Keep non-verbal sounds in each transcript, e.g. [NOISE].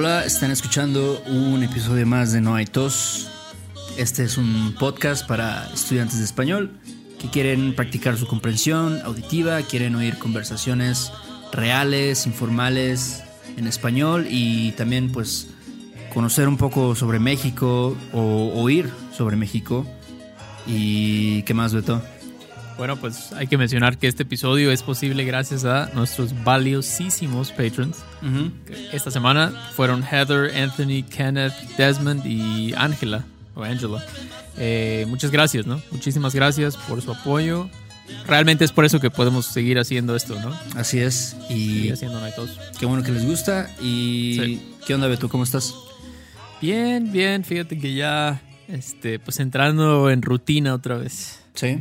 Hola, están escuchando un episodio más de No hay tos. Este es un podcast para estudiantes de español que quieren practicar su comprensión auditiva, quieren oír conversaciones reales, informales en español y también pues conocer un poco sobre México o oír sobre México. ¿Y qué más, Beto? Bueno, pues hay que mencionar que este episodio es posible gracias a nuestros valiosísimos patrons. Esta semana fueron Heather, Anthony, Kenneth, Desmond y Angela o Angela. Eh, muchas gracias, ¿no? Muchísimas gracias por su apoyo. Realmente es por eso que podemos seguir haciendo esto, ¿no? Así es. Y haciendo qué bueno que les gusta. ¿Y Sí. qué onda, Beto? ¿Cómo estás? Bien, bien. Fíjate que ya, este, pues entrando en rutina otra vez. Sí.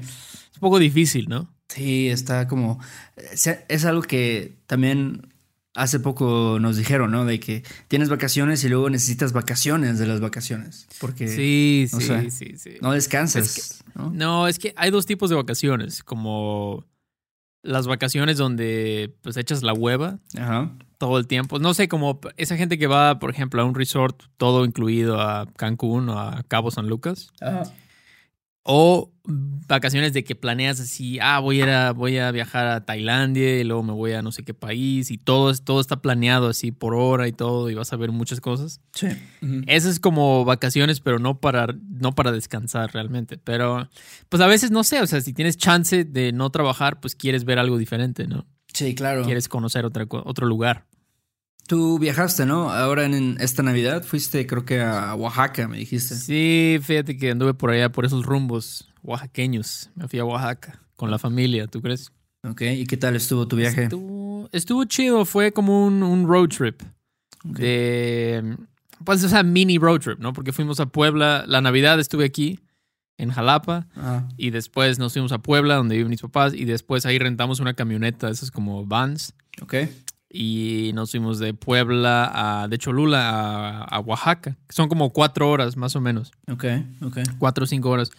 Un poco difícil, ¿no? Sí, está como... Es es algo que también hace poco nos dijeron, ¿no? De que tienes vacaciones y luego necesitas vacaciones de las vacaciones. Porque Sí, sí, sea, sí, sí. no descansas. Es ¿no? No, es que hay dos tipos de vacaciones, como las vacaciones donde pues echas la hueva Ajá. todo el tiempo. No sé, como esa gente que va, por ejemplo, a un resort todo incluido a Cancún o a Cabo San Lucas. Ajá. O vacaciones de que planeas así, ah, voy a, ir a- voy a viajar a Tailandia y luego me voy a no sé qué país y todo, todo está planeado así por hora y todo y vas a ver muchas cosas. Sí. Eso es como vacaciones, pero no para, no para descansar realmente. Pero, pues a veces no sé, o sea, si tienes chance de no trabajar, pues quieres ver algo diferente, ¿no? Sí, claro. Quieres conocer otra, otro lugar. Tú viajaste, ¿no? Ahora en esta Navidad fuiste, creo que a Oaxaca, me dijiste. Sí, fíjate que anduve por allá, por esos rumbos oaxaqueños. Me fui a Oaxaca con la familia, ¿tú crees? Ok. ¿Y qué tal estuvo tu viaje? Estuvo, estuvo chido, fue como un, un road trip. De, pues, o sea, mini road trip, ¿no? Porque fuimos a Puebla, la Navidad estuve aquí, en Jalapa. Ajá. Y después nos fuimos a Puebla, donde viven mis papás. Y después ahí rentamos una camioneta, esas como vans. Ok. Y nos fuimos de Puebla a, de Cholula a, a Oaxaca. Son como cuatro horas, más o menos. Ok. Ok. Cuatro o cinco horas.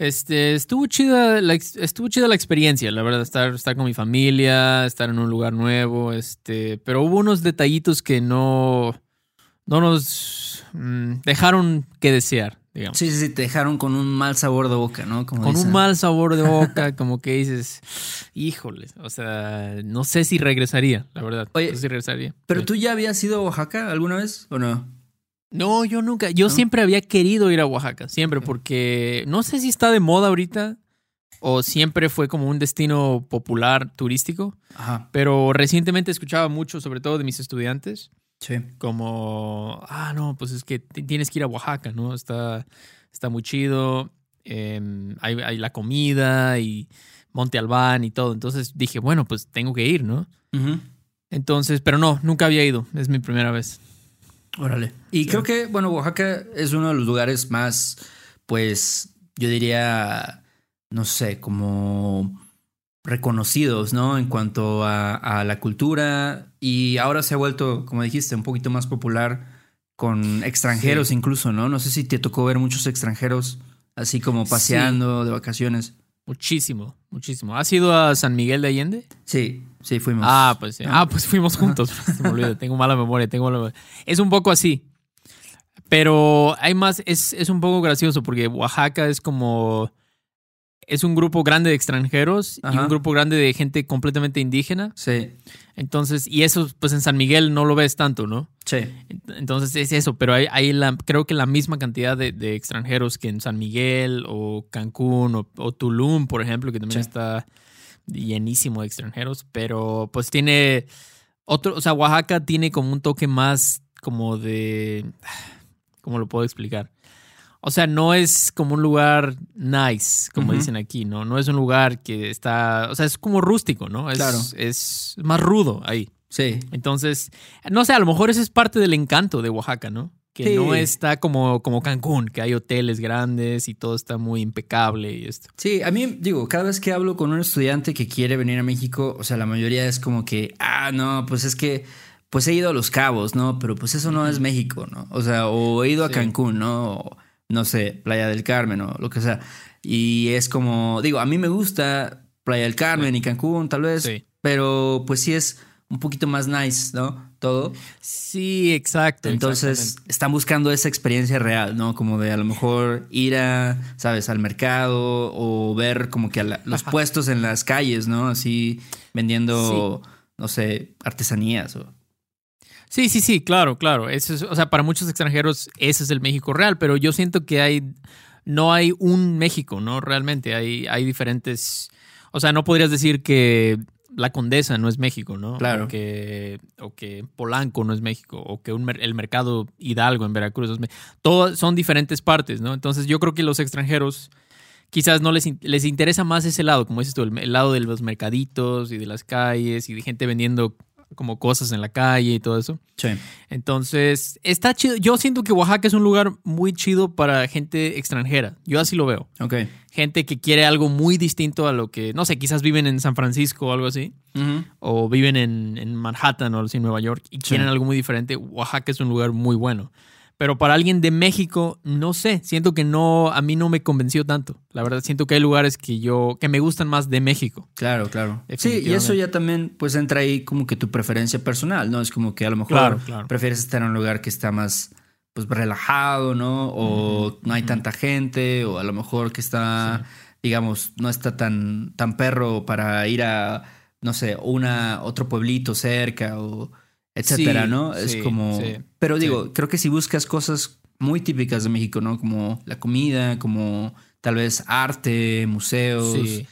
Este, estuvo chida, la, estuvo chida la experiencia, la verdad, estar, estar con mi familia, estar en un lugar nuevo, este, pero hubo unos detallitos que no, no nos mm, dejaron que desear, digamos. Sí, sí, sí, te dejaron con un mal sabor de boca, ¿no? Como con dicen. un mal sabor de [LAUGHS] boca, como que dices, híjole, o sea, no sé si regresaría, la verdad. Oye, no sé si regresaría. ¿Pero Sí. tú ya habías ido a Oaxaca alguna vez o no? No, yo nunca, yo ¿No? siempre había querido ir a Oaxaca, siempre, porque no sé si está de moda ahorita o siempre fue como un destino popular turístico, Ajá. pero recientemente escuchaba mucho, sobre todo de mis estudiantes, Sí. como, ah, no, pues es que tienes que ir a Oaxaca, ¿no? Está, está muy chido, em, hay, hay la comida y Monte Albán y todo, entonces dije, bueno, pues tengo que ir, ¿no? Entonces, pero no, nunca había ido, es mi primera vez. Órale. Y creo que, bueno, Oaxaca es uno de los lugares más, pues, yo diría, no sé, como reconocidos, ¿no? En cuanto a, a la cultura. Y ahora se ha vuelto, como dijiste, un poquito más popular con extranjeros incluso, ¿no? No sé si te tocó ver muchos extranjeros así como paseando de vacaciones. Muchísimo, muchísimo. ¿Has ido a San Miguel de Allende? Sí, sí, fuimos. Ah, pues sí. Ah. Ah, pues fuimos juntos. [LAUGHS] Se me olvida, tengo mala memoria, tengo mala memoria. Es un poco así. Pero hay más, es, es un poco gracioso porque Oaxaca es como. Es un grupo grande de extranjeros y un grupo grande de gente completamente indígena. Sí, Entonces, y eso, pues en San Miguel no lo ves tanto, ¿no? sí. Entonces es eso, pero hay, hay la, creo que la misma cantidad de, de extranjeros que en San Miguel o Cancún o, o Tulum, por ejemplo, que también Sí. está llenísimo de extranjeros, pero pues tiene otro, o sea, Oaxaca tiene como un toque más como de, ¿cómo lo puedo explicar? O sea, no es como un lugar nice, como dicen aquí, ¿no? No es un lugar que está, o sea, es como rústico, ¿no? Es, Claro. es más rudo ahí. Sí, Entonces, no sé, a lo mejor eso es parte del encanto de Oaxaca, ¿no? Que Sí. no está como, como Cancún, que hay hoteles grandes y todo está muy impecable y esto. Sí, a mí, digo, cada vez que hablo con un estudiante que quiere venir a México, o sea, la mayoría es como que, ah, no, pues es que, pues he ido a Los Cabos, ¿no? Pero pues eso no es México, ¿no? O sea, o he ido a. Cancún, ¿no? O, no sé, Playa del Carmen o lo que sea. Y es como, digo, a mí me gusta Playa del Carmen y Cancún, tal vez, Sí. pero pues sí es un poquito más nice, ¿no? Todo. Sí, exacto. Entonces están buscando esa experiencia real, ¿no? Como de a lo mejor ir a, sabes, al mercado o ver como que los puestos en las calles, ¿no? Así vendiendo, no sé, artesanías o... Sí, sí, sí, claro, claro. Eso es, o sea, para muchos extranjeros ese es el México real, pero yo siento que hay, no hay un México, ¿no? Realmente hay, hay diferentes, o sea, no podrías decir que la Condesa no es México, ¿no? Claro. O que, o que Polanco no es México, o que el mercado Hidalgo en Veracruz. Todos son diferentes partes, ¿no? Entonces yo creo que los extranjeros quizás no les, les interesa más ese lado, como dices tú, el, lado de los mercaditos y de las calles y de gente vendiendo como cosas en la calle y todo eso. Sí. Entonces, está chido. Yo siento que Oaxaca es un lugar muy chido para gente extranjera. Yo así lo veo. Ok. Gente que quiere algo muy distinto a lo que, no sé, quizás viven en San Francisco o algo así. O viven en, Manhattan o en Nueva York y quieren algo muy diferente. Oaxaca es un lugar muy bueno. Pero para alguien de México, no sé, siento que no, a mí no me convenció tanto. La verdad, siento que hay lugares que yo, que me gustan más de México. Claro, claro. Sí, y eso ya también, pues entra ahí como que tu preferencia personal, ¿no? Es como que a lo mejor prefieres estar en un lugar que está más, pues relajado, ¿no? O no hay tanta gente, o a lo mejor que está, digamos, no está tan, tan perro para ir a, no sé, una, otro pueblito cerca o etcétera, ¿no? es como. pero digo, creo que si buscas cosas muy típicas de México, ¿no? Como la comida, como tal vez arte, museos,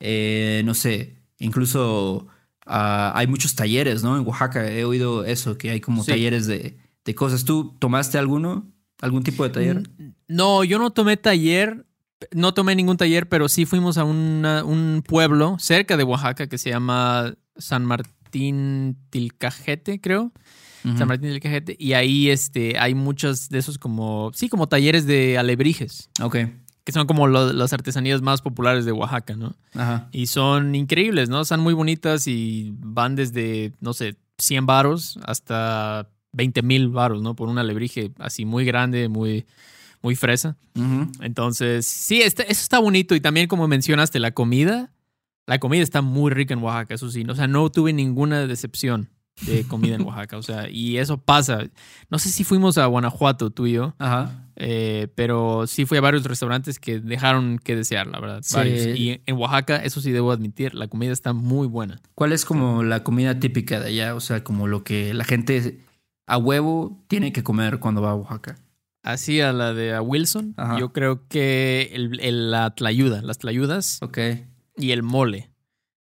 eh, no sé, incluso ah, hay muchos talleres, ¿no? En Oaxaca he oído eso, que hay como talleres de, de cosas. ¿Tú tomaste alguno? ¿Algún tipo de taller? No, yo no tomé taller, no tomé ningún taller, pero sí fuimos a un pueblo cerca de Oaxaca que se llama San Martín Martín Tilcajete, creo. San Martín Tilcajete. Y ahí este, hay muchos de esos como, sí, como talleres de alebrijes. Ok. Que son como las artesanías más populares de Oaxaca, ¿no? Ajá. Y son increíbles, ¿no? Son muy bonitas y van desde, no sé, 100 varos hasta 20 mil varos, ¿no? Por un alebrije así muy grande, muy, muy fresa. Entonces, sí, este, eso está bonito. Y también, como mencionaste, la comida la comida está muy rica en Oaxaca, eso sí. O sea, no tuve ninguna decepción de comida en [LAUGHS] Oaxaca. O sea, y eso pasa. No sé si fuimos a Guanajuato, tú y yo. Ajá. Eh, pero sí fui a varios restaurantes que dejaron que desear, la verdad. Sí. Y en Oaxaca, eso sí debo admitir, la comida está muy buena. ¿Cuál es como la comida típica de allá? O sea, como lo que la gente a huevo tiene que comer cuando va a Oaxaca. Así a la de a Wilson, yo creo que el, la tlayuda, las tlayudas. Ok y el mole.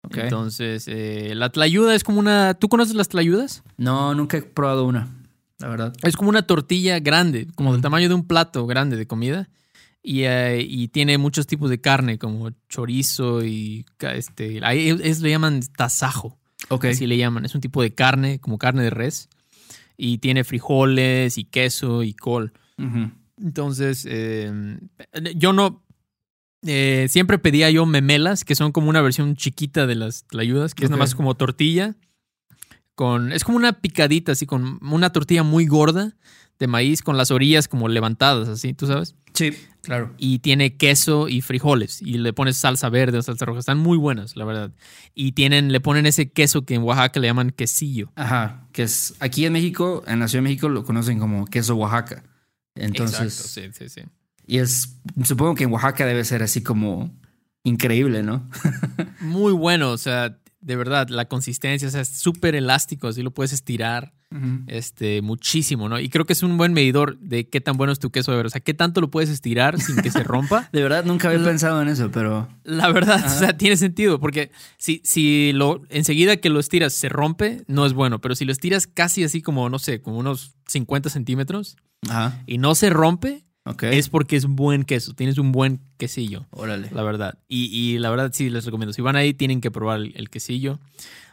Entonces, eh, la tlayuda es como una... ¿Tú conoces las tlayudas? No, nunca he probado una, la verdad. Es como una tortilla grande, como del tamaño de un plato grande de comida. Y, eh, y, tiene muchos tipos de carne, como chorizo y este, ahí es, le llaman tasajo. Ok. Así le llaman. Es un tipo de carne, como carne de res. Y tiene frijoles y queso y col. Entonces, eh, yo no, eh, siempre pedía yo memelas, que son como una versión chiquita de las tlayudas, que es nada más como tortilla. Con, es como una picadita, así, con una tortilla muy gorda de maíz con las orillas como levantadas, así, ¿tú sabes? Sí, claro. Y tiene queso y frijoles. Y le pones salsa verde o salsa roja. Están muy buenas, la verdad. Y tienen, le ponen ese queso que en Oaxaca le llaman quesillo. Ajá. Que es aquí en México, en la Ciudad de México, lo conocen como queso Oaxaca. Entonces. Exacto, sí, sí, sí. Y es, supongo que en Oaxaca debe ser así como increíble, ¿no? [LAUGHS] Muy bueno, o sea, de verdad, la consistencia, o sea, es súper elástico, así lo puedes estirar este, muchísimo, ¿no? Y creo que es un buen medidor de qué tan bueno es tu queso de verdad. O sea, qué tanto lo puedes estirar sin que se rompa. [LAUGHS] de verdad, nunca había pensado en eso, pero. La verdad, o sea, tiene sentido, porque si, si lo enseguida que lo estiras se rompe, no es bueno, pero si lo estiras casi así como, no sé, como unos 50 centímetros y no se rompe, es porque es un buen queso, tienes un buen quesillo. Órale. La verdad. Y, la verdad sí les recomiendo. Si van ahí, tienen que probar el, quesillo.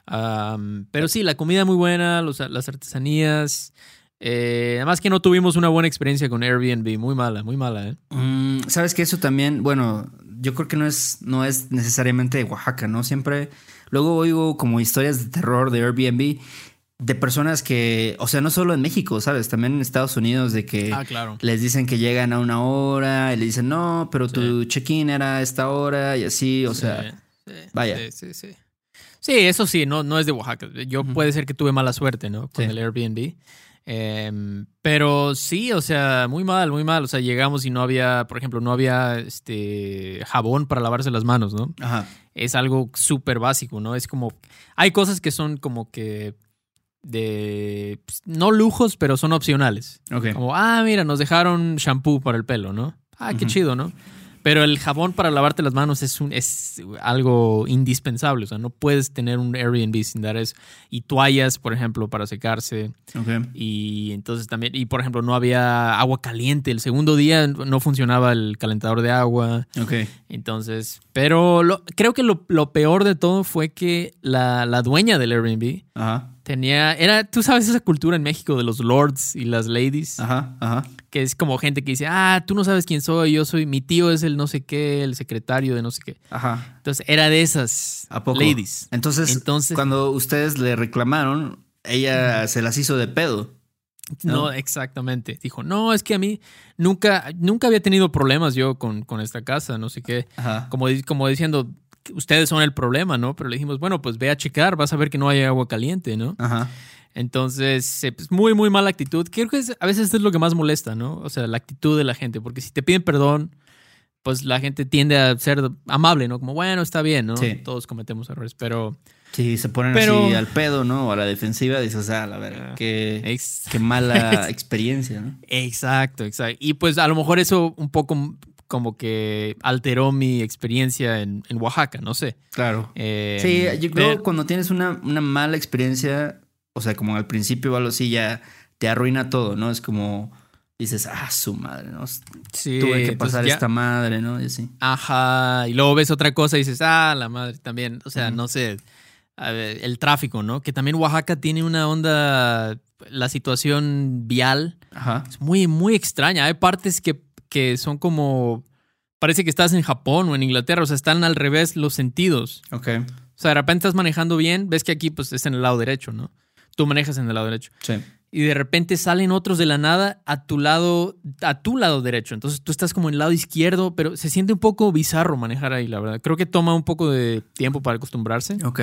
pero sí, la comida muy buena, las artesanías. Eh, además que no tuvimos una buena experiencia con Airbnb, muy mala, muy mala. ¿eh? Mm, Sabes que eso también, bueno, yo creo que no es, no es necesariamente de Oaxaca, ¿no? Siempre, luego oigo como historias de terror de Airbnb de personas que, o sea, no solo en México, ¿sabes? También en Estados Unidos, de que ah, claro. les dicen que llegan a una hora y le dicen, no, pero tu check-in era a esta hora y así, o sea, vaya. Sí, sí, Sí, eso sí, no, no es de Oaxaca. Yo puede ser que tuve mala suerte, ¿no? Con el Airbnb. Em, pero sí, o sea, muy mal, muy mal. O sea, llegamos y no había, por ejemplo, no había este jabón para lavarse las manos, ¿no? Ajá. Es algo súper básico, ¿no? Es como. Hay cosas que son como que. De. pues, no lujos, pero son opcionales. Ok. Como, ah, mira, nos dejaron shampoo para el pelo, ¿no? Ah, qué chido, ¿no? Pero el jabón para lavarte las manos es, un, es algo indispensable. O sea, no puedes tener un Airbnb sin dar eso. Y toallas, por ejemplo, para secarse. Ok. Y entonces también, y por ejemplo, no había agua caliente. El segundo día no funcionaba el calentador de agua. Ok. Entonces, pero lo- creo que lo, lo peor de todo fue que la, la dueña del Airbnb Ajá. Tenía, era, tú sabes esa cultura en México de los lords y las ladies, Ajá. Ajá. que es como gente que dice, ah, tú no sabes quién soy, yo soy, mi tío es el no sé qué, el secretario de no sé qué. Ajá. Entonces era de esas ¿A poco? ladies. Entonces, Entonces- cuando ustedes le reclamaron, ella se las hizo de pedo. No, ¿no? exactamente. Dijo, no, es que a mí nunca, nunca había tenido problemas yo con, con esta casa, no sé qué. Ajá. Como, como diciendo, ustedes son el problema, ¿no? Pero le dijimos, bueno, pues ve a checar, vas a ver que no hay agua caliente, ¿no? Ajá. Entonces, eh, pues, muy, muy mala actitud. Creo que es- a veces esto es lo que más molesta, ¿no? O sea, la actitud de la gente, porque si te piden perdón, pues la gente tiende a ser amable, ¿no? Como, bueno, está bien, ¿no? Sí. Todos cometemos errores, pero... Sí, se ponen Pero- así al pedo, ¿no? O a la defensiva, dices, ah, la verdad, qué, Ex- qué mala [LAUGHS] experiencia, ¿no? Exacto, exacto. Y pues a lo mejor eso un poco como que alteró mi experiencia en, en Oaxaca, no sé. Claro. Eh, Sí, yo creo pero- que cuando tienes una, una mala experiencia, o sea, como al principio o algo así, ya te arruina todo, ¿no? Es como dices, ah, su madre, ¿no? sí, Tuve que pasar ya- esta madre, ¿no? Y así. Ajá, y luego ves otra cosa y dices, ah, la madre también. O sea, no sé, a ver, el tráfico, ¿no? Que también Oaxaca tiene una onda, la situación vial Ajá. es muy, muy extraña. Hay partes que, que son como, parece que estás en Japón o en Inglaterra, o sea, están al revés los sentidos. Ok. O sea, de repente estás manejando bien, ves que aquí pues es en el lado derecho, ¿no? Tú manejas en el lado derecho. Sí. Y de repente salen otros de la nada a tu lado, a tu lado derecho. Entonces tú estás como en el lado izquierdo, pero se siente un poco bizarro manejar ahí, la verdad. Creo que toma un poco de tiempo para acostumbrarse Ok.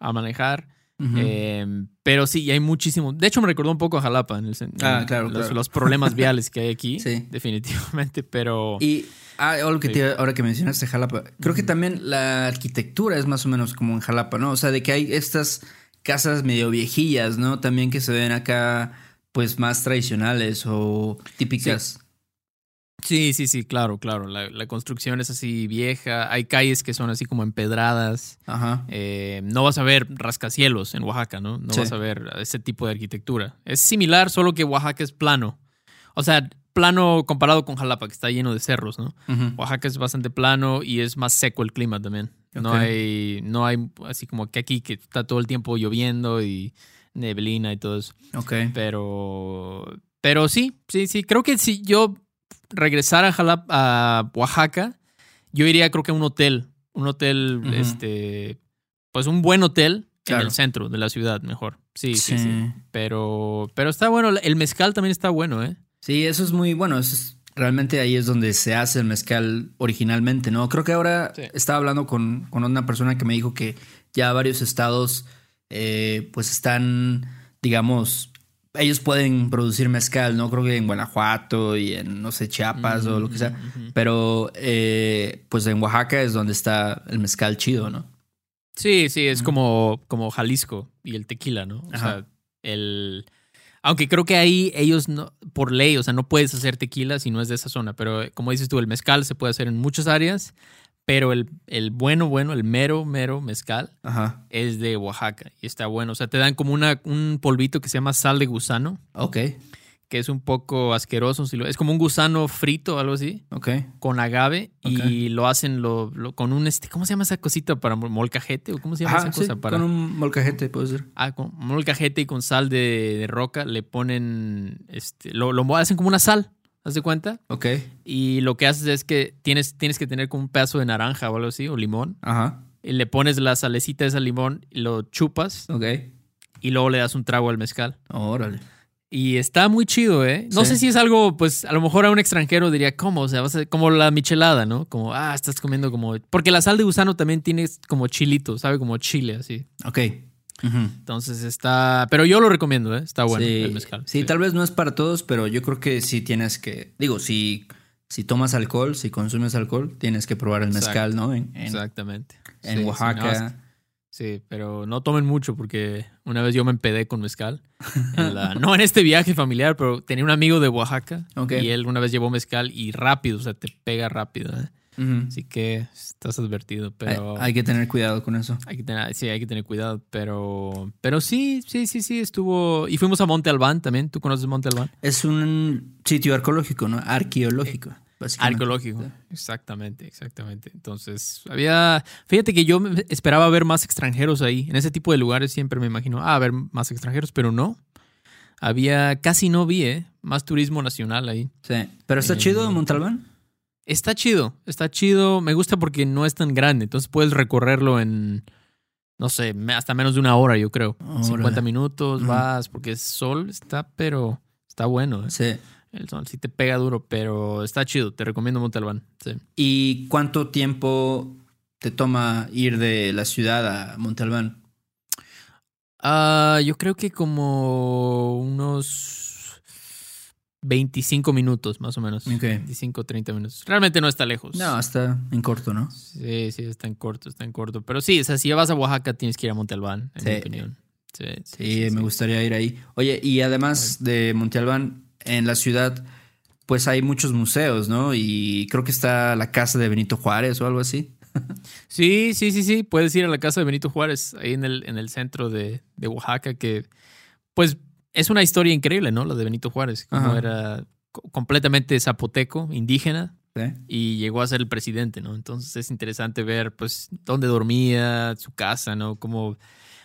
a manejar. Eh, pero sí, y hay muchísimo. De hecho, me recordó un poco a Jalapa en el Ah, en claro, los, claro. los problemas viales que hay [LAUGHS] aquí. Sí. Definitivamente, pero. Y ah, algo que Sí. te- ahora que mencionaste Jalapa, creo que también la arquitectura es más o menos como en Jalapa, ¿no? O sea, de que hay estas casas medio viejillas, ¿no? También que se ven acá, pues más tradicionales o típicas. Sí, sí, sí, claro, claro. La, la construcción es así vieja. Hay calles que son así como empedradas. Ajá. Eh, no vas a ver rascacielos en Oaxaca, ¿no? No Sí. vas a ver ese tipo de arquitectura. Es similar, solo que Oaxaca es plano. O sea, plano comparado con Jalapa, que está lleno de cerros, ¿no? Oaxaca es bastante plano y es más seco el clima también. No hay, no hay así como que aquí que está todo el tiempo lloviendo y neblina y todo eso. Ok. Pero, pero sí, sí, sí. Creo que si yo regresara a, Jalap- a Oaxaca, yo iría creo que a un hotel. Un hotel, este, pues un buen hotel Claro. en el centro de la ciudad, mejor. Sí, sí, sí. Sí. Pero, pero está bueno. El mezcal también está bueno, ¿eh? Sí, eso es muy bueno. Eso es- realmente ahí es donde se hace el mezcal originalmente, ¿no? Creo que ahora Sí. estaba hablando con, con una persona que me dijo que ya varios estados, eh, pues están, digamos, ellos pueden producir mezcal, ¿no? Creo que en Guanajuato y en, no sé, Chiapas o lo que sea. Ujú. Pero, eh, pues en Oaxaca es donde está el mezcal chido, ¿no? Sí, sí, es como, como Jalisco y el tequila, ¿no? O Ajá. sea, el. Aunque creo que ahí ellos no, por ley, o sea, no puedes hacer tequila si no es de esa zona. Pero como dices tú, el mezcal se puede hacer en muchas áreas. Pero el, el bueno, bueno, el mero, mero mezcal Ajá. es de Oaxaca y está bueno. O sea, te dan como una, un polvito que se llama sal de gusano, Ok. que es un poco asqueroso. es como un gusano frito, algo así, Ok. con agave. Y lo hacen lo, lo- con un, este, ¿cómo se llama esa cosita para mol- molcajete? ¿O cómo se llama Ajá, esa sí, cosa? para... con un molcajete puede ser. Ah, con molcajete y con sal de, de roca le ponen, este, lo, lo hacen como una sal, ¿haz de cuenta? Ok. Y lo que haces es que tienes, tienes que tener como un pedazo de naranja o algo así, o limón, Ajá. y le pones la salecita de ese limón y lo chupas Ok. y luego le das un trago al mezcal. Órale. Y está muy chido, ¿eh? No sé si es algo, pues a lo mejor a un extranjero diría, ¿cómo? O sea, vas a, como la michelada, ¿no? Como, ah, estás comiendo como... Porque la sal de gusano también tiene como chilito, ¿sabe? Como chile, así. Ok. Entonces está... Pero yo lo recomiendo, ¿eh? Está bueno el mezcal. Sí, tal vez no es para todos, pero yo creo que sí tienes que... Digo, si, si tomas alcohol, si consumes alcohol, tienes que probar el mezcal, ¿no? Exactamente. En Oaxaca. Sí, pero no tomen mucho porque una vez yo me empedé con mezcal. [LAUGHS] no en este viaje familiar, pero tenía un amigo de Oaxaca y él una vez llevó mezcal y rápido, o sea, te pega rápido. ¿eh? Así que estás advertido, pero... Hay, que tener cuidado con eso. Hay que tener, sí, hay que tener cuidado, pero... Pero sí, sí, sí, sí, estuvo... Y fuimos a Monte Albán también. ¿Tú conoces Monte Albán? Es un sitio arqueológico, ¿no? Arqueológico. Arqueológico, exactamente, exactamente. Entonces, había, fíjate que yo esperaba ver más extranjeros ahí. En ese tipo de lugares siempre me imagino, ah, ver más extranjeros, pero no. Había, casi no vi, ¿eh? Más turismo nacional ahí. Sí, pero está chido Montalbán. Está chido, está chido. Me gusta porque no es tan grande, entonces puedes recorrerlo en, no sé, hasta menos de una hora, yo creo. 50 minutos, vas, porque es sol, está, pero está bueno. ¿eh? Sí. El sol sí te pega duro, pero está chido. Te recomiendo Montalbán. Sí. ¿Y cuánto tiempo te toma ir de la ciudad a Montalbán? Ah, yo creo que como unos 25 minutos, más o menos. 25, 30 minutos. Realmente no está lejos. No, está en corto, ¿no? Sí, sí, está en corto, está en corto. Pero sí, o sea, si ya vas a Oaxaca, tienes que ir a Montalbán, en mi opinión. Sí, sí, me gustaría ir ahí. Oye, y además de Montalbán, en la ciudad, pues hay muchos museos, ¿no? Y creo que está la casa de Benito Juárez o algo así. [LAUGHS] Sí, sí, sí, sí. Puedes ir a la casa de Benito Juárez, ahí en el, en el centro de, Oaxaca, que pues es una historia increíble, ¿no? La de Benito Juárez, como era completamente zapoteco, indígena, y llegó a ser el presidente, ¿no? Entonces es interesante ver, pues, dónde dormía, su casa, ¿no? Como,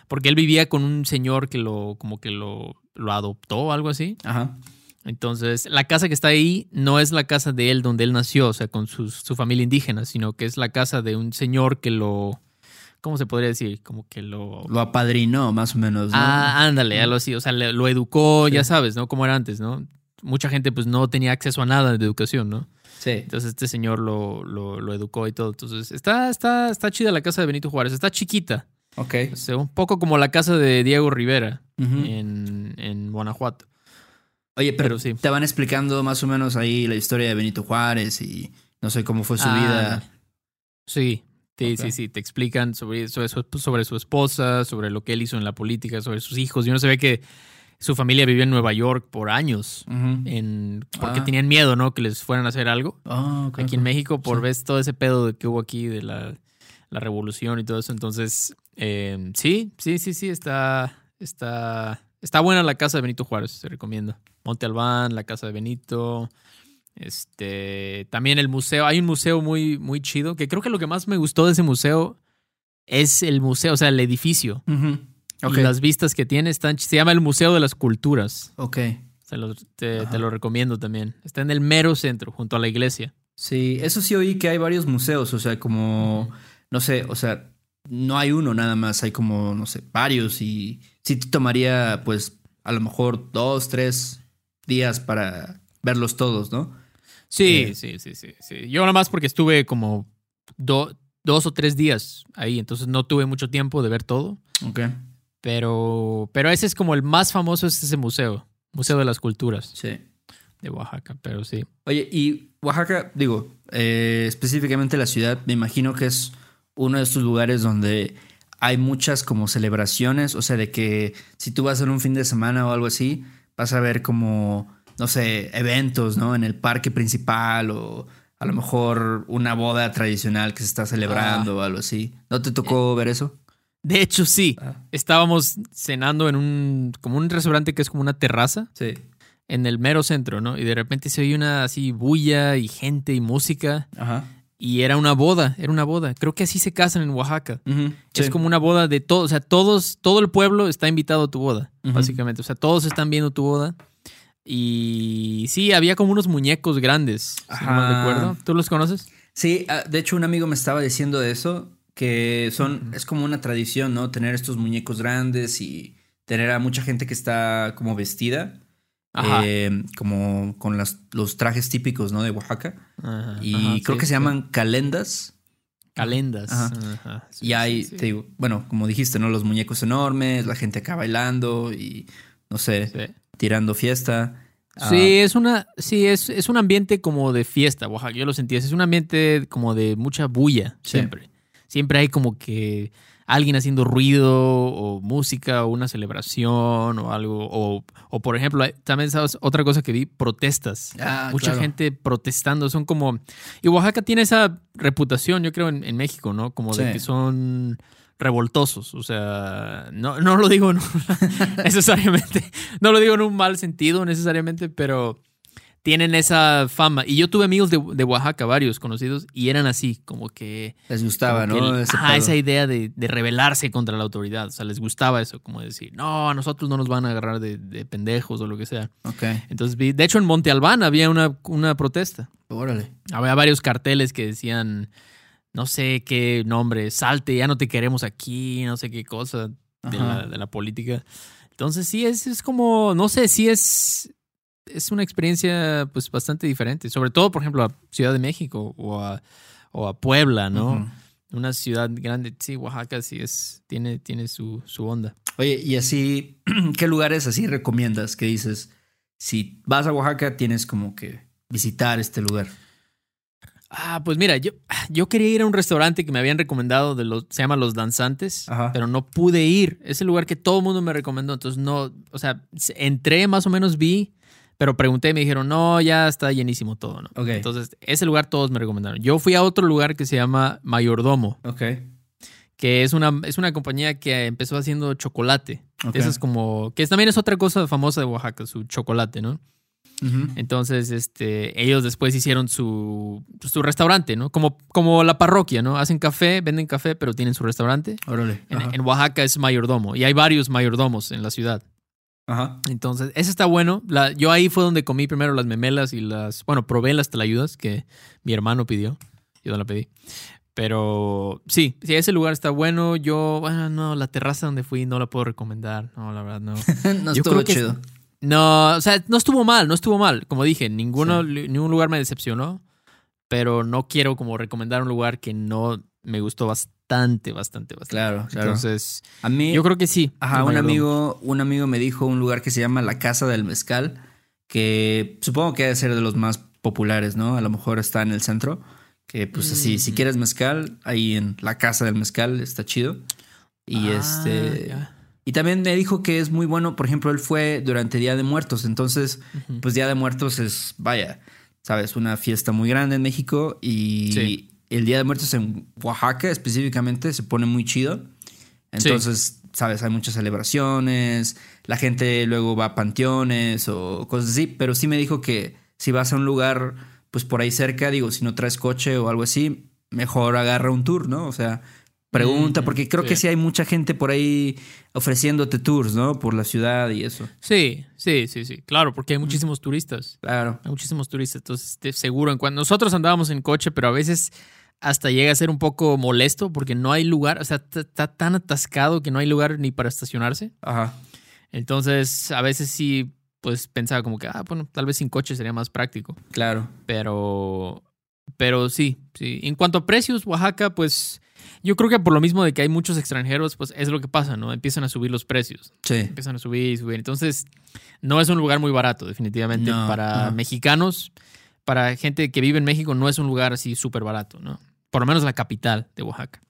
porque él vivía con un señor que lo, como que lo, lo adoptó, algo así. Ajá. Entonces, la casa que está ahí no es la casa de él donde él nació, o sea, con su, familia indígena, sino que es la casa de un señor que lo... ¿Cómo se podría decir? Como que lo... Lo apadrinó, más o menos. ¿no? Ah, ándale, algo así. O sea, lo educó, ya sabes, ¿no? Como era antes, ¿no? Mucha gente pues no tenía acceso a nada de educación, ¿no? Sí. Entonces este señor lo, lo, educó y todo. Entonces está, está, está chida la casa de Benito Juárez. Está chiquita. Ok. O sea, un poco como la casa de Diego Rivera en, en Guanajuato. Oye, pero, sí. te van explicando más o menos ahí la historia de Benito Juárez y no sé cómo fue su vida. Ah, sí, sí, sí, sí. Te explican sobre, sobre, su, sobre su esposa, sobre lo que él hizo en la política, sobre sus hijos. Yo no ve que su familia vivió en Nueva York por años en, porque ah. tenían miedo, ¿no? Que les fueran a hacer algo. Ah, aquí en México, por ver todo ese pedo que hubo aquí de la, la revolución y todo eso. Entonces, eh, sí, sí, sí, sí, está, está, está buena la casa de Benito Juárez, te recomiendo. Monte Albán, la casa de Benito. Este, también el museo, hay un museo muy, muy chido, que creo que lo que más me gustó de ese museo es el museo, o sea, el edificio. Y las vistas que tiene están, se llama el Museo de las Culturas. Ok. te, lo recomiendo también. Está en el mero centro, junto a la iglesia. Sí, eso sí oí que hay varios museos, o sea, como, no sé, o sea, no hay uno nada más, hay como, no sé, varios y sí te tomaría, pues, a lo mejor dos, tres días para verlos todos, ¿no? Sí, eh, sí, sí, sí, sí. Yo nada más porque estuve como dos o tres días ahí, entonces no tuve mucho tiempo de ver todo. Ok. Pero, pero ese es como el más famoso, es ese museo, Museo de las Culturas. Sí. De Oaxaca, pero sí. Oye, y Oaxaca, digo, eh, específicamente la ciudad, me imagino que es uno de estos lugares donde hay muchas como celebraciones, o sea, de que si tú vas en un fin de semana o algo así, vas a ver como, no sé, eventos, ¿no? En el parque principal o a lo mejor una boda tradicional que se está celebrando ah. o algo así. ¿No te tocó ver eso? De hecho, sí. Ah. Estábamos cenando en un, como un restaurante que es como una terraza. Sí. En el mero centro, ¿no? Y de repente se oye una así bulla y gente y música. Ajá. Y era una boda, era una boda. Creo que así se casan en Oaxaca. Es como una boda de todos, o sea, todos, todo el pueblo está invitado a tu boda, básicamente. O sea, todos están viendo tu boda. Y sí, había como unos muñecos grandes, si no me recuerdo. ¿Tú los conoces? Sí, ah, de hecho un amigo me estaba diciendo de eso, que son, es como una tradición, ¿no? Tener estos muñecos grandes y tener a mucha gente que está como vestida. eh, como con las, los trajes típicos, ¿no? De Oaxaca. y creo que se llaman calendas. Calendas. y hay, te digo, bueno, como dijiste, ¿no? Los muñecos enormes, la gente acá bailando y, no sé, tirando fiesta. Sí, ah. es una, sí, es, es, un ambiente como de fiesta, Oaxaca. Yo lo sentí. Es un ambiente como de mucha bulla, siempre. Siempre hay como que alguien haciendo ruido o música o una celebración o algo. O, o por ejemplo, también sabes otra cosa que vi, protestas. Ah, Mucha gente protestando. Son como... Y Oaxaca tiene esa reputación, yo creo, en, México, ¿no? Como de que son revoltosos. O sea, no, no lo digo [LAUGHS] necesariamente, no lo digo en un mal sentido necesariamente, pero tienen esa fama. Y yo tuve amigos de, Oaxaca, varios conocidos, y eran así, como que... Les gustaba, ¿no? esa idea de, rebelarse contra la autoridad. O sea, les gustaba eso, como decir, no, a nosotros no nos van a agarrar de, pendejos o lo que sea. Ok. Entonces, de hecho, en Monte Albán había una, una protesta. Órale. Había varios carteles que decían, no sé qué nombre, salte, ya no te queremos aquí, no sé qué cosa de la, de la, política. Entonces, sí, es, es como, no sé, sí es es una experiencia pues bastante diferente, sobre todo por ejemplo a Ciudad de México o a, o a Puebla, ¿no? Una ciudad grande, sí, Oaxaca sí es, tiene, tiene su, su onda. Oye, y así, [CLEARS THROAT] ¿qué lugares así recomiendas que dices, si vas a Oaxaca tienes como que visitar este lugar? Ah, pues mira, yo, [SIGHS] yo quería ir a un restaurante que me habían recomendado, de los, se llama Los Danzantes, pero no pude ir. Es el lugar que todo el mundo me recomendó, entonces no, o sea, entré, más o menos vi, pero pregunté y me dijeron, no, ya está llenísimo todo, ¿no? Entonces, ese lugar todos me recomendaron. Yo fui a otro lugar que se llama Mayordomo. Ok. Que es una, es una compañía que empezó haciendo chocolate. Eso es como. Que también es otra cosa famosa de Oaxaca, su chocolate, ¿no? Entonces, este, ellos después hicieron su, su restaurante, ¿no? Como, como la parroquia, ¿no? Hacen café, venden café, pero tienen su restaurante. Órale. En, en, Oaxaca es mayordomo y hay varios mayordomos en la ciudad. Ajá. Entonces, ese está bueno. La, yo ahí fue donde comí primero las memelas y las. Bueno, probé las telayudas que mi hermano pidió. Yo no la pedí. Pero sí, sí, ese lugar está bueno. Yo, bueno, no, la terraza donde fui no la puedo recomendar. No, la verdad, no. [LAUGHS] no estuvo chido. No, o sea, no estuvo mal, no estuvo mal. Como dije, ninguno, ningún lugar me decepcionó. Pero no quiero como recomendar un lugar que no me gustó bastante, bastante, bastante. Claro, claro. Entonces, a mí, yo creo que sí. Ajá, un amigo, un amigo me dijo un lugar que se llama La Casa del Mezcal, que supongo que debe ser de los más populares, ¿no? A lo mejor está en el centro. Que pues así, si quieres mezcal, ahí en la casa del mezcal está chido. Y ah, este. Y también me dijo que es muy bueno, por ejemplo, él fue durante Día de Muertos. Entonces, pues Día de Muertos es, vaya, sabes, una fiesta muy grande en México. Y el Día de Muertos en Oaxaca específicamente se pone muy chido. Entonces, sabes, hay muchas celebraciones, la gente luego va a panteones o cosas así, pero sí me dijo que si vas a un lugar, pues por ahí cerca, digo, si no traes coche o algo así, mejor agarra un tour, ¿no? O sea, pregunta, porque creo que sí hay mucha gente por ahí ofreciéndote tours, ¿no? Por la ciudad y eso. Sí, sí, sí, sí, claro, porque hay muchísimos turistas. Claro. Hay muchísimos turistas, entonces seguro, en cuando nosotros andábamos en coche, pero a veces hasta llega a ser un poco molesto porque no hay lugar, o sea, está tan atascado que no hay lugar ni para estacionarse. Ajá. Entonces, a veces sí, pues pensaba como que, ah, bueno, tal vez sin coche sería más práctico. Claro. Pero, pero sí, sí. En cuanto a precios, Oaxaca, pues yo creo que por lo mismo de que hay muchos extranjeros, pues es lo que pasa, ¿no? Empiezan a subir los precios. Sí. Empiezan a subir y subir. Entonces, no es un lugar muy barato, definitivamente. Para mexicanos, para gente que vive en México no es un lugar así súper barato, ¿no? Por lo menos la capital de Oaxaca.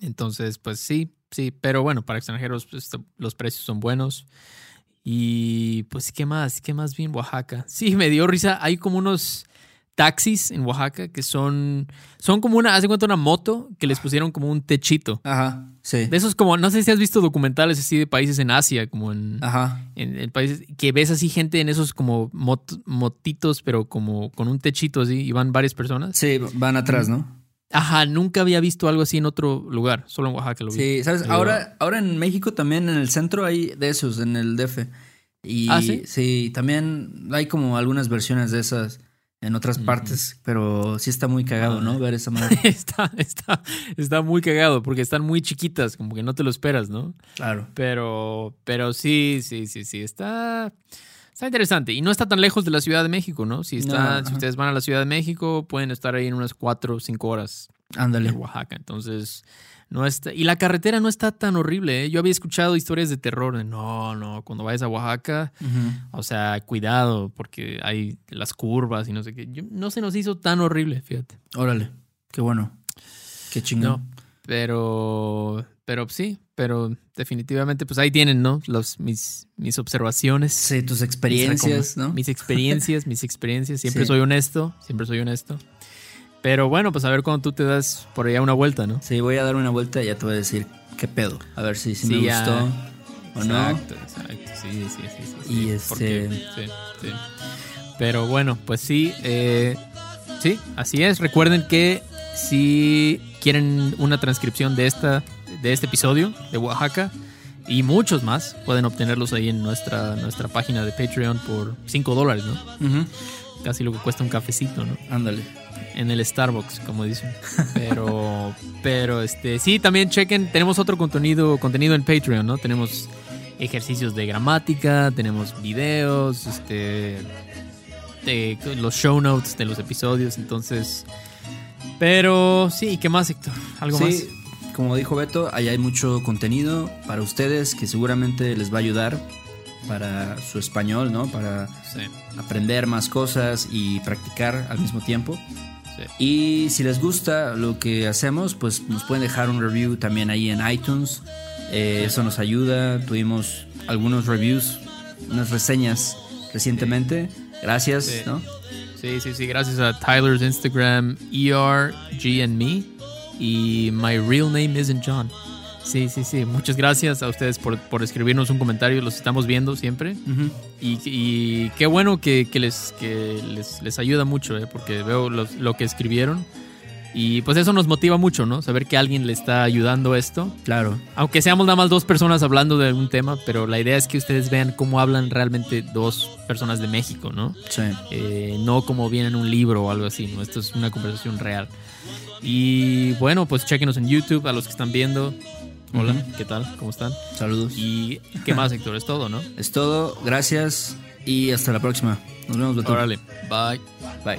Entonces, pues sí, sí, pero bueno, para extranjeros pues, los precios son buenos. Y pues, ¿qué más? ¿Qué más vi en Oaxaca? Sí, me dio risa. Hay como unos taxis en Oaxaca que son, son como una, hace cuenta una moto que les pusieron como un techito. Ajá, sí. De esos como, no sé si has visto documentales así de países en Asia, como en, Ajá. en, el país, que ves así gente en esos como motitos, pero como con un techito así, y van varias personas. Sí, van atrás, ¿no? Ajá, nunca había visto algo así en otro lugar, solo en Oaxaca lo vi. Sí, ¿sabes? Ahora, ahora en México también, en el centro hay de esos, en el DF. Y ¿Ah, sí? Sí, también hay como algunas versiones de esas en otras partes, pero sí está muy cagado, ¿no? Ver esa madre. [LAUGHS] está, está, está muy cagado porque están muy chiquitas, como que no te lo esperas, ¿no? Claro. Pero, pero sí, sí, sí, sí, está, Está interesante. Y no está tan lejos de la Ciudad de México, ¿no? Si, está, si ustedes van a la Ciudad de México, pueden estar ahí en unas cuatro o cinco horas. Ándale. En Oaxaca. Entonces, no está. Y la carretera no está tan horrible. ¿eh? Yo había escuchado historias de terror. De, no, no, cuando vayas a Oaxaca, o sea, cuidado, porque hay las curvas y no sé qué. no se nos hizo tan horrible, fíjate. Órale. Qué bueno. Qué chingón. pero, pero sí, pero definitivamente, pues ahí tienen, ¿no? Los, mis, mis observaciones. Sí, tus experiencias, ¿no? Mis experiencias, mis experiencias. [LAUGHS] Siempre soy honesto, siempre soy honesto. Pero bueno, pues a ver cuando tú te das por allá una vuelta, ¿no? Sí, voy a dar una vuelta y ya te voy a decir qué pedo. A ver si, si me gustó o no. Exacto, exacto. Sí, sí, sí. sí, y este... sí, sí. Pero bueno, pues sí, eh, sí, así es. Recuerden que si quieren una transcripción de esta de este episodio de Oaxaca y muchos más, pueden obtenerlos ahí en nuestra, nuestra página de Patreon por 5 dólares, ¿no? Casi lo que cuesta un cafecito, ¿no? Ándale. En el Starbucks, como dicen. [LAUGHS] Pero, pero este, sí, también chequen, tenemos otro contenido, contenido en Patreon, ¿no? Tenemos ejercicios de gramática, tenemos videos, este, los show notes de los episodios, entonces... Pero sí, ¿qué más, Héctor? ¿Algo sí, más? como dijo Beto, ahí hay mucho contenido para ustedes que seguramente les va a ayudar para su español, ¿no? Para aprender más cosas y practicar al mismo tiempo. Y si les gusta lo que hacemos, pues nos pueden dejar un review también ahí en iTunes. Eh, eso nos ayuda. Tuvimos algunos reviews, unas reseñas recientemente. Gracias, ¿no? Sí, sí, sí. Gracias a Tyler's Instagram, ERG y My Real Name Isn't John. Sí, sí, sí. Muchas gracias a ustedes por, por escribirnos un comentario. Los estamos viendo siempre. y, qué bueno que, les, que les, les, ayuda mucho, ¿eh? porque veo lo que escribieron. Y pues eso nos motiva mucho, ¿no? Saber que alguien le está ayudando esto. Claro. Aunque seamos nada más dos personas hablando de algún tema, pero la idea es que ustedes vean cómo hablan realmente dos personas de México, ¿no? Sí. Eh, no como viene en un libro o algo así, ¿no? Esto es una conversación real. Y bueno, pues chequenos en YouTube a los que están viendo. Hola, ¿qué tal? ¿Cómo están? Saludos. ¿Y qué más, Héctor? Es todo, ¿no? Es todo. Gracias y hasta la próxima. Nos vemos, Beto. Órale. Bye. Bye.